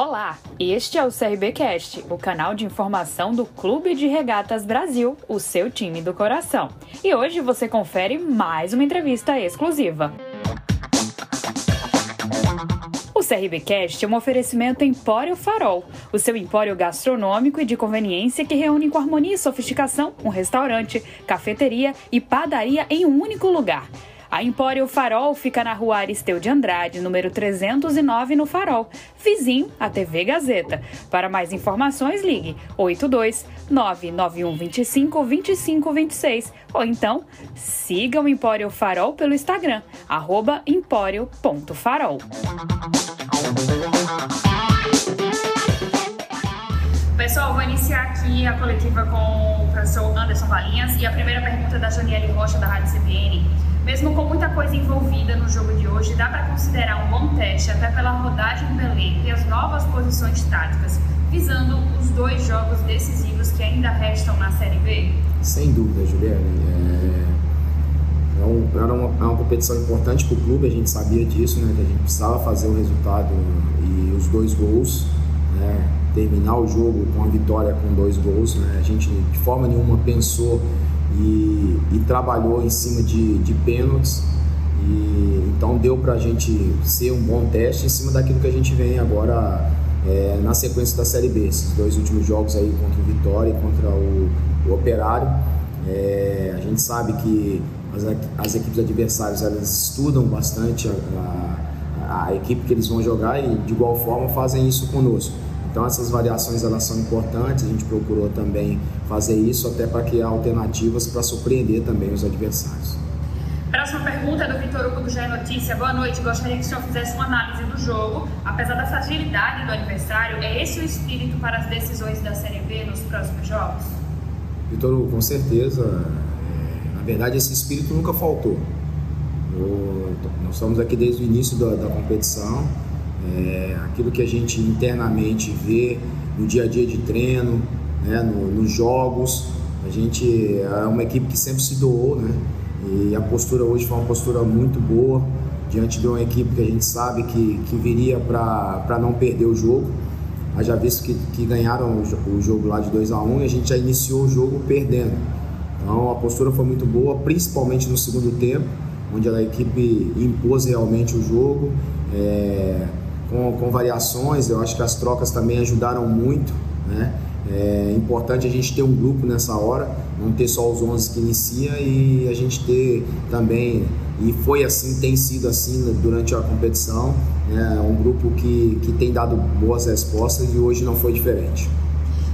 Olá, este é o CRBcast, o canal de informação do Clube de Regatas Brasil, o seu time do coração. E hoje você confere mais uma entrevista exclusiva. O CRBcast é um oferecimento Empório Farol, o seu empório gastronômico e de conveniência que reúne com harmonia e sofisticação um restaurante, cafeteria e padaria em um único lugar. A Empório Farol fica na rua Aristeu de Andrade, número 309, no Farol, vizinho à TV Gazeta. Para mais informações, ligue 82 991 25 25 26 ou então siga o Empório Farol pelo Instagram, arroba empório.farol. Pessoal, vou iniciar aqui a coletiva com o professor Anderson Valinhas e a primeira pergunta é da Janiele Rocha, da Rádio CBN. Mesmo com muita coisa envolvida no jogo de hoje, dá para considerar um bom teste até pela rodagem do elenco e as novas posições táticas, visando os dois jogos decisivos que ainda restam na Série B? Sem dúvida, Juliana. É, é, um, era uma, é uma competição importante para o clube, a gente sabia disso, né, que a gente precisava fazer o resultado e os dois gols, né, terminar o jogo com a vitória com dois gols. Né, a gente de forma nenhuma pensou e, e trabalhou em cima de, de pênaltis. E, então deu para a gente ser um bom teste em cima daquilo que a gente vem agora é, na sequência da Série B. Esses dois últimos jogos aí contra o Vitória e contra o, o Operário. É, a gente sabe que as, as, equipes adversárias elas estudam bastante a, a, a equipe que eles vão jogar e de igual forma fazem isso conosco. Então essas variações elas são importantes, a gente procurou também fazer isso até para criar alternativas para surpreender também os adversários. Próxima pergunta é do Vitor Hugo do GE Notícia. Boa noite, gostaria que o senhor fizesse uma análise do jogo. Apesar da fragilidade do adversário, é esse o espírito para as decisões da Série B nos próximos jogos? Vitor Hugo, com certeza. É, na verdade, esse espírito nunca faltou. Eu, nós estamos aqui desde o início da, da competição é, aquilo que a gente internamente vê no dia a dia de treino, né, no, nos jogos. A gente é uma equipe que sempre se doou, né? E a postura hoje foi uma postura muito boa diante de uma equipe que a gente sabe que, que viria para não perder o jogo. Já visto que, que ganharam o, jogo lá de 2 a 1 um, e a gente já iniciou o jogo perdendo. Então a postura foi muito boa, principalmente no segundo tempo, onde a equipe impôs realmente o jogo. É, com, com variações. Eu acho que as trocas também ajudaram muito, né? É importante a gente ter um grupo nessa hora, não ter só os 11 que inicia e a gente ter também, e foi assim, tem sido assim durante a competição, né? um grupo que, que tem dado boas respostas e hoje não foi diferente.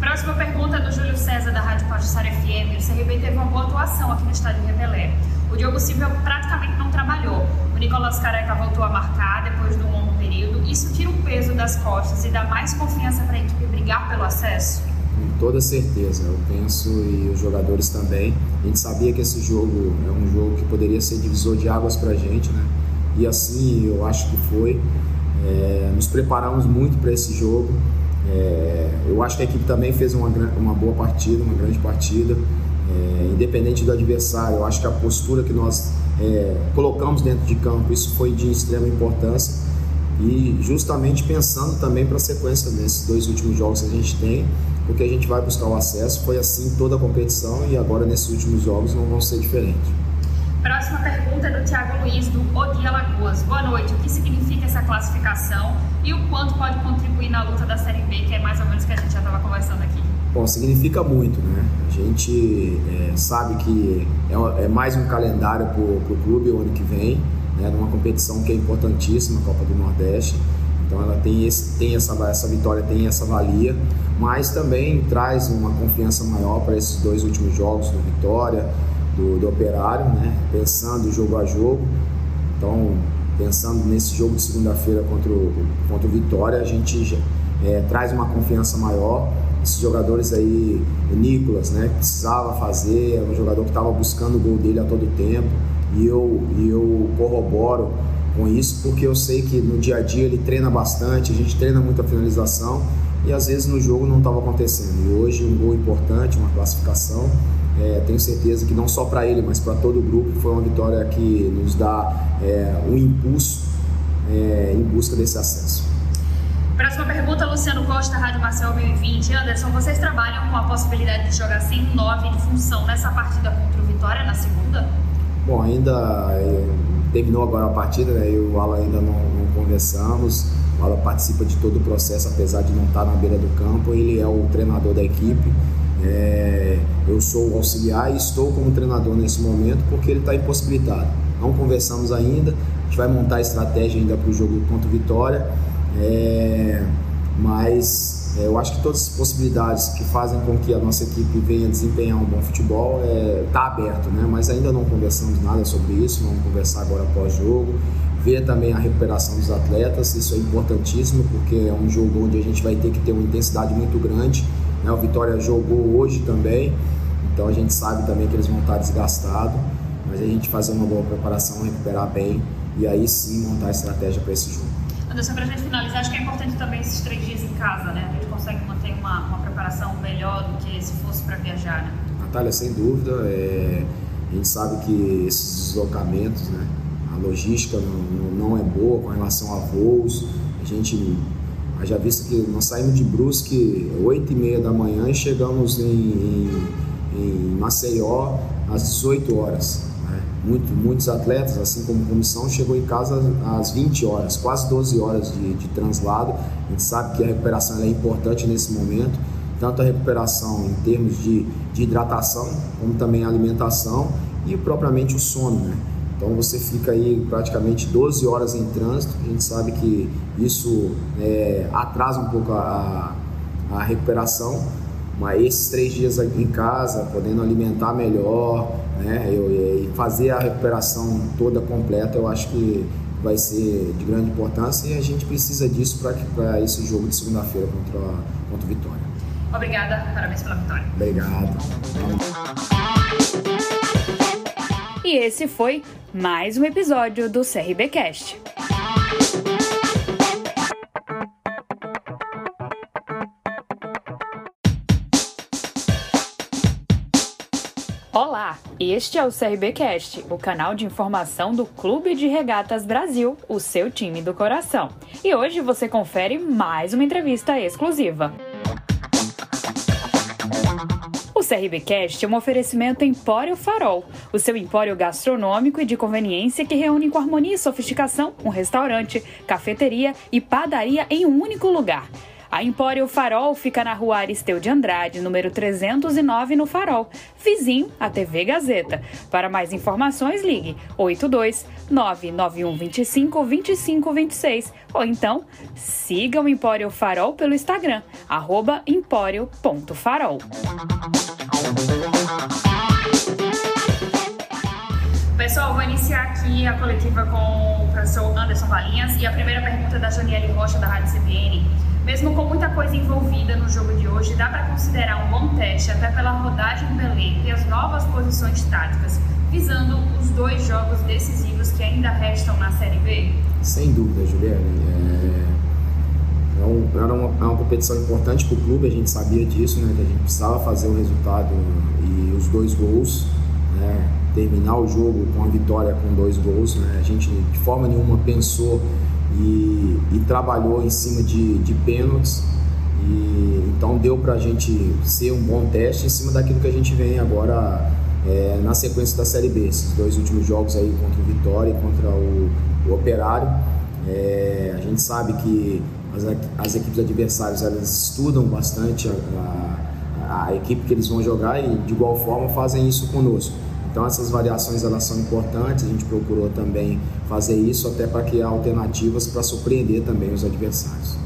Próxima pergunta do Júlio César, da Rádio Pajussara FM. O CRB teve uma boa atuação aqui no estádio Repelé. O Diogo Silva praticamente não trabalhou. O Nicolas Careca voltou a marcar depois do longo período. Isso tira o peso das costas e dá mais confiança para a equipe brigar pelo acesso? Com toda certeza, eu penso e os jogadores também. A gente sabia que esse jogo é um jogo que poderia ser divisor de águas para a gente, né? E assim eu acho que foi. É, nos preparamos muito para esse jogo. É, eu acho que a equipe também fez uma, uma boa partida, uma grande partida. É, independente do adversário, eu acho que a postura que nós é, colocamos dentro de campo, isso foi de extrema importância e justamente pensando também para a sequência desses dois últimos jogos que a gente tem, porque a gente vai buscar o acesso, foi assim toda a competição e agora nesses últimos jogos não vão ser diferentes. Próxima pergunta é do Thiago Luiz, do Odi Alagoas. Boa noite. O que significa essa classificação e o quanto pode contribuir na luta da Série B, que é mais ou menos o que a gente já estava conversando aqui? Bom, significa muito, né? A gente é, sabe que é, é, mais um calendário para o clube o ano que vem, né? Numa competição que é importantíssima, a Copa do Nordeste. Então ela tem, esse, tem essa, essa vitória, tem essa valia, mas também traz uma confiança maior para esses dois últimos jogos do Vitória, do, do Operário, né? Pensando jogo a jogo. Então, pensando nesse jogo de segunda-feira contra o, contra o Vitória, a gente é, traz uma confiança maior esses jogadores aí, o Nicolas, né, que precisava fazer, era um jogador que estava buscando o gol dele a todo tempo, e eu, e eu corroboro com isso porque eu sei que no dia a dia ele treina bastante, a gente treina muita finalização e às vezes no jogo não estava acontecendo. E hoje um gol importante, uma classificação, é, tenho certeza que não só para ele, mas para todo o grupo foi uma vitória que nos dá é, um impulso é, em busca desse acesso. Próxima pergunta, Luciano Costa, Rádio Marcel 2020. Anderson, vocês trabalham com a possibilidade de jogar sem 9 de função nessa partida contra o Vitória na segunda? Bom, ainda é, terminou agora a partida, né? Eu e o Alan ainda não, não conversamos. O Alan participa de todo o processo, apesar de não estar na beira do campo. Ele é o treinador da equipe. É, eu sou o auxiliar e estou como treinador nesse momento porque ele está impossibilitado. Não conversamos ainda. A gente vai montar a estratégia ainda para o jogo contra o Vitória é, mas eu acho que todas as possibilidades que fazem com que a nossa equipe venha desempenhar um bom futebol está é, tá aberto, né? mas ainda não conversamos nada sobre isso, vamos conversar agora após jogo, ver também a recuperação dos atletas, isso é importantíssimo porque é um jogo onde a gente vai ter que ter uma intensidade muito grande, né? o Vitória jogou hoje também, então a gente sabe também que eles vão estar desgastados, mas a gente fazer uma boa preparação, recuperar bem e aí sim montar a estratégia para esse jogo. Anderson, para a gente finalizar, acho que é importante também esses três dias em casa, né? A gente consegue manter uma, uma preparação melhor do que se fosse para viajar, né? Natália, sem dúvida, é, a gente sabe que esses deslocamentos, né? A logística não, não é boa com relação a voos. A gente já visto que nós saímos de Brusque 8 e meia da manhã e chegamos em, em, em Maceió às 18 horas muito, muitos atletas, assim como comissão, chegou em casa às 20 horas, quase 12 horas de, de translado. A gente sabe que a recuperação é importante nesse momento, tanto a recuperação em termos de, de hidratação, como também a alimentação e propriamente o sono, né? Então você fica aí praticamente 12 horas em trânsito, a gente sabe que isso é, atrasa um pouco a, a recuperação, mas esses três dias em casa, podendo alimentar melhor, né, eu, e fazer a recuperação toda completa, eu acho que vai ser de grande importância e a gente precisa disso para esse jogo de segunda-feira contra, contra o Vitória. Obrigada, parabéns pela vitória. Obrigado. E esse foi mais um episódio do CRBcast. Olá, este é o CRBcast, o canal de informação do Clube de Regatas Brasil, o seu time do coração. E hoje você confere mais uma entrevista exclusiva. O CRBcast é um oferecimento Empório Farol, o seu empório gastronômico e de conveniência que reúne com harmonia e sofisticação um restaurante, cafeteria e padaria em um único lugar. A Empório Farol fica na rua Aristeu de Andrade, número 309, no Farol, vizinho à TV Gazeta. Para mais informações, ligue 82 991 25 25 26 ou então siga o Empório Farol pelo Instagram, arroba empório.farol. Pessoal, vou iniciar aqui a coletiva com o professor Anderson Valinhas e a primeira pergunta é da Janiele Rocha, da Rádio CBN. Mesmo com muita coisa envolvida no jogo de hoje, dá para considerar um bom teste até pela rodagem do elenco e as novas posições táticas, visando os dois jogos decisivos que ainda restam na Série B? Sem dúvida, Juliana. É, é, um, era uma, é uma competição importante para o clube, a gente sabia disso, né, que a gente precisava fazer o resultado e os dois gols. Né, terminar o jogo com a vitória com dois gols. Né, a gente de forma nenhuma pensou e, e trabalhou em cima de, de pênaltis. E, então deu para a gente ser um bom teste em cima daquilo que a gente vem agora é, na sequência da Série B. Esses dois últimos jogos aí contra o Vitória e contra o, o Operário. É, a gente sabe que as, as, equipes adversárias elas estudam bastante a, a, a equipe que eles vão jogar e de igual forma fazem isso conosco. Então essas variações elas são importantes, a gente procurou também fazer isso até para criar alternativas para surpreender também os adversários.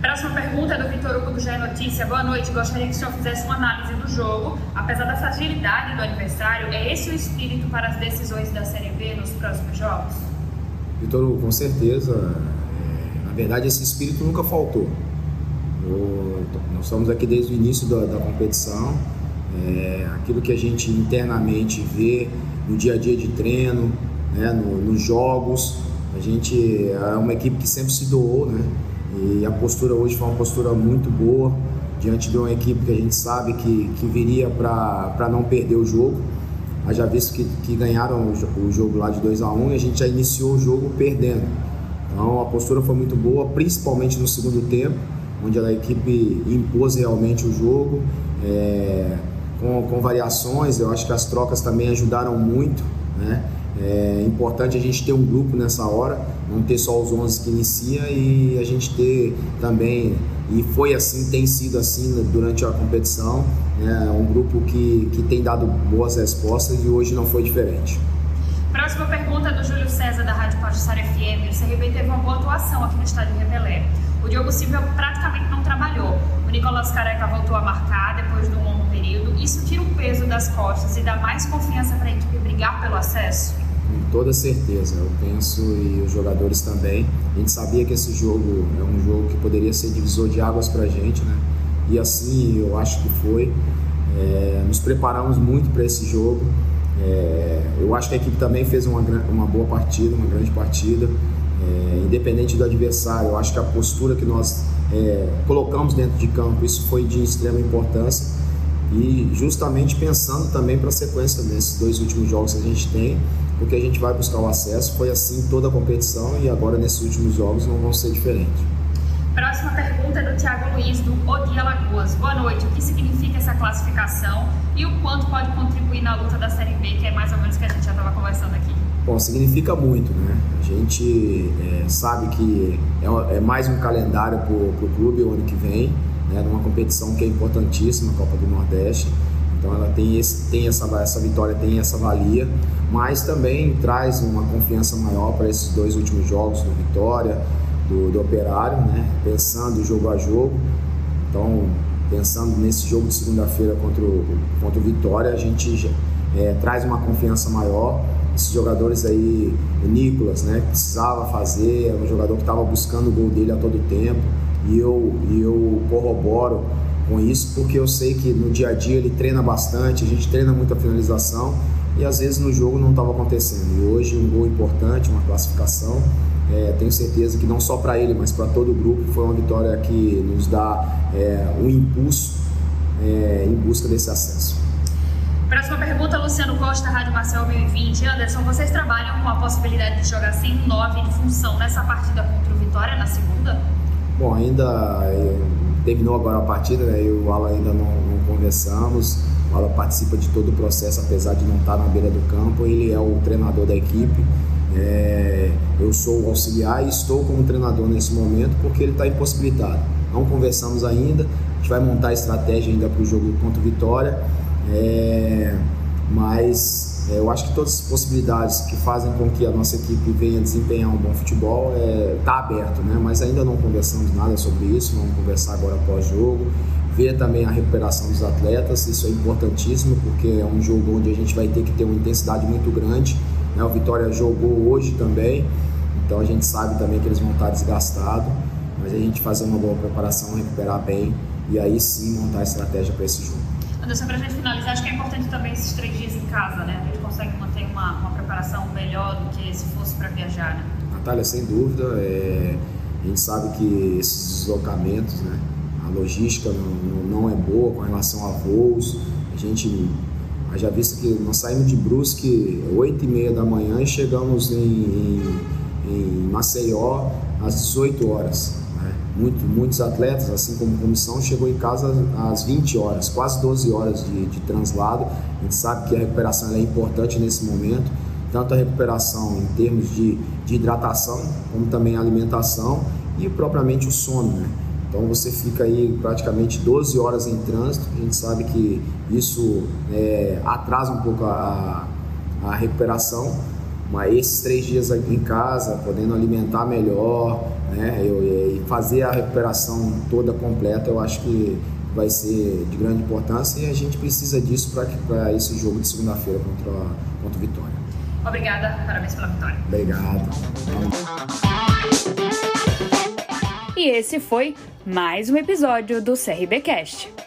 Próxima pergunta é do Vitor Hugo do GE Notícia. Boa noite, gostaria que o senhor fizesse uma análise do jogo. Apesar da fragilidade do adversário, é esse o espírito para as decisões da Série B nos próximos jogos? Vitor Hugo, com certeza. É, na verdade, esse espírito nunca faltou. nós estamos aqui desde o início da, da competição é, aquilo que a gente internamente vê no dia a dia de treino, né, no, nos jogos. A gente é uma equipe que sempre se doou, né? E a postura hoje foi uma postura muito boa diante de uma equipe que a gente sabe que, que viria para não perder o jogo. Já visto que, que ganharam o, o, jogo lá de 2 a 1 um, e a gente já iniciou o jogo perdendo. Então a postura foi muito boa, principalmente no segundo tempo, onde a equipe impôs realmente o jogo, é, com, com variações. Eu acho que as trocas também ajudaram muito, né? É importante a gente ter um grupo nessa hora, não ter só os 11 que inicia e a gente ter também, e foi assim, tem sido assim durante a competição, né, um grupo que, que tem dado boas respostas e hoje não foi diferente. Próxima pergunta do Júlio César, da Rádio Pajussara FM. O CRB teve uma boa atuação aqui no estádio Repelé. O Diogo Silva praticamente não trabalhou. Nicolas Careca voltou a marcar depois de um longo período. Isso tira o peso das costas e dá mais confiança para a equipe brigar pelo acesso? Com toda certeza, eu penso e os jogadores também. A gente sabia que esse jogo é um jogo que poderia ser divisor de águas para a gente, né? E assim eu acho que foi. É, nos preparamos muito para esse jogo. É, eu acho que a equipe também fez uma, uma boa partida, uma grande partida. É, independente do adversário, eu acho que a postura que nós é, colocamos dentro de campo, isso foi de extrema importância e justamente pensando também para a sequência desses dois últimos jogos que a gente tem, porque a gente vai buscar o acesso, foi assim toda a competição e agora nesses últimos jogos não vão ser diferentes. Próxima pergunta é do Thiago Luiz, do Odia Lagoas. Boa noite. O que significa essa classificação e o quanto pode contribuir na luta da Série B, que é mais ou menos o que a gente já estava conversando aqui? Bom, significa muito, né? A gente é, sabe que é, é, mais um calendário para o clube o ano que vem, né? Numa competição que é importantíssima, a Copa do Nordeste. Então ela tem, esse, tem essa, essa vitória, tem essa valia, mas também traz uma confiança maior para esses dois últimos jogos do Vitória, do, do Operário, né? Pensando jogo a jogo. Então, pensando nesse jogo de segunda-feira contra o, contra o Vitória, a gente é, traz uma confiança maior esses jogadores aí, o Nicolas, né, que precisava fazer, era um jogador que estava buscando o gol dele a todo tempo, e eu, e eu corroboro com isso porque eu sei que no dia a dia ele treina bastante, a gente treina muita finalização e às vezes no jogo não estava acontecendo. E hoje um gol importante, uma classificação, é, tenho certeza que não só para ele, mas para todo o grupo foi uma vitória que nos dá é, um impulso é, em busca desse acesso. Próxima pergunta, Luciano Costa, Rádio Marcel 2020. Anderson, vocês trabalham com a possibilidade de jogar sem 9 de função nessa partida contra o Vitória na segunda? Bom, ainda é, terminou agora a partida, né? eu e o Alan ainda não, não, conversamos. O Alan participa de todo o processo, apesar de não estar na beira do campo. Ele é o treinador da equipe. É, eu sou o auxiliar e estou como treinador nesse momento porque ele está impossibilitado. Não conversamos ainda. A gente vai montar a estratégia ainda para o jogo contra o Vitória é, mas é, eu acho que todas as possibilidades que fazem com que a nossa equipe venha desempenhar um bom futebol está é, tá aberto, né? mas ainda não conversamos nada sobre isso, vamos conversar agora após-jogo, ver também a recuperação dos atletas, isso é importantíssimo porque é um jogo onde a gente vai ter que ter uma intensidade muito grande, né? o Vitória jogou hoje também, então a gente sabe também que eles vão estar desgastados, mas a gente fazer uma boa preparação, recuperar bem e aí sim montar a estratégia para esse jogo. Anderson, para a gente finalizar, acho que é importante também esses três dias em casa, né? A gente consegue manter uma, uma preparação melhor do que se fosse para viajar, né? Natália, sem dúvida, é... a gente sabe que esses deslocamentos, né? A logística não, não é boa com relação a voos. A gente já visto que nós saímos de Brusque 8 e meia da manhã e chegamos em, em, em Maceió às 18 horas. Muito, muitos atletas, assim como comissão, chegou em casa às 20 horas, quase 12 horas de, de translado. A gente sabe que a recuperação é importante nesse momento, tanto a recuperação em termos de, de hidratação, como também a alimentação e propriamente o sono, né? Então você fica aí praticamente 12 horas em trânsito, a gente sabe que isso é, atrasa um pouco a, a recuperação, mas esses três dias em casa, podendo alimentar melhor, né, e fazer a recuperação toda completa, eu acho que vai ser de grande importância e a gente precisa disso para esse jogo de segunda-feira contra, contra o Vitória. Obrigada, parabéns pela vitória. Obrigado. E esse foi mais um episódio do CRBcast.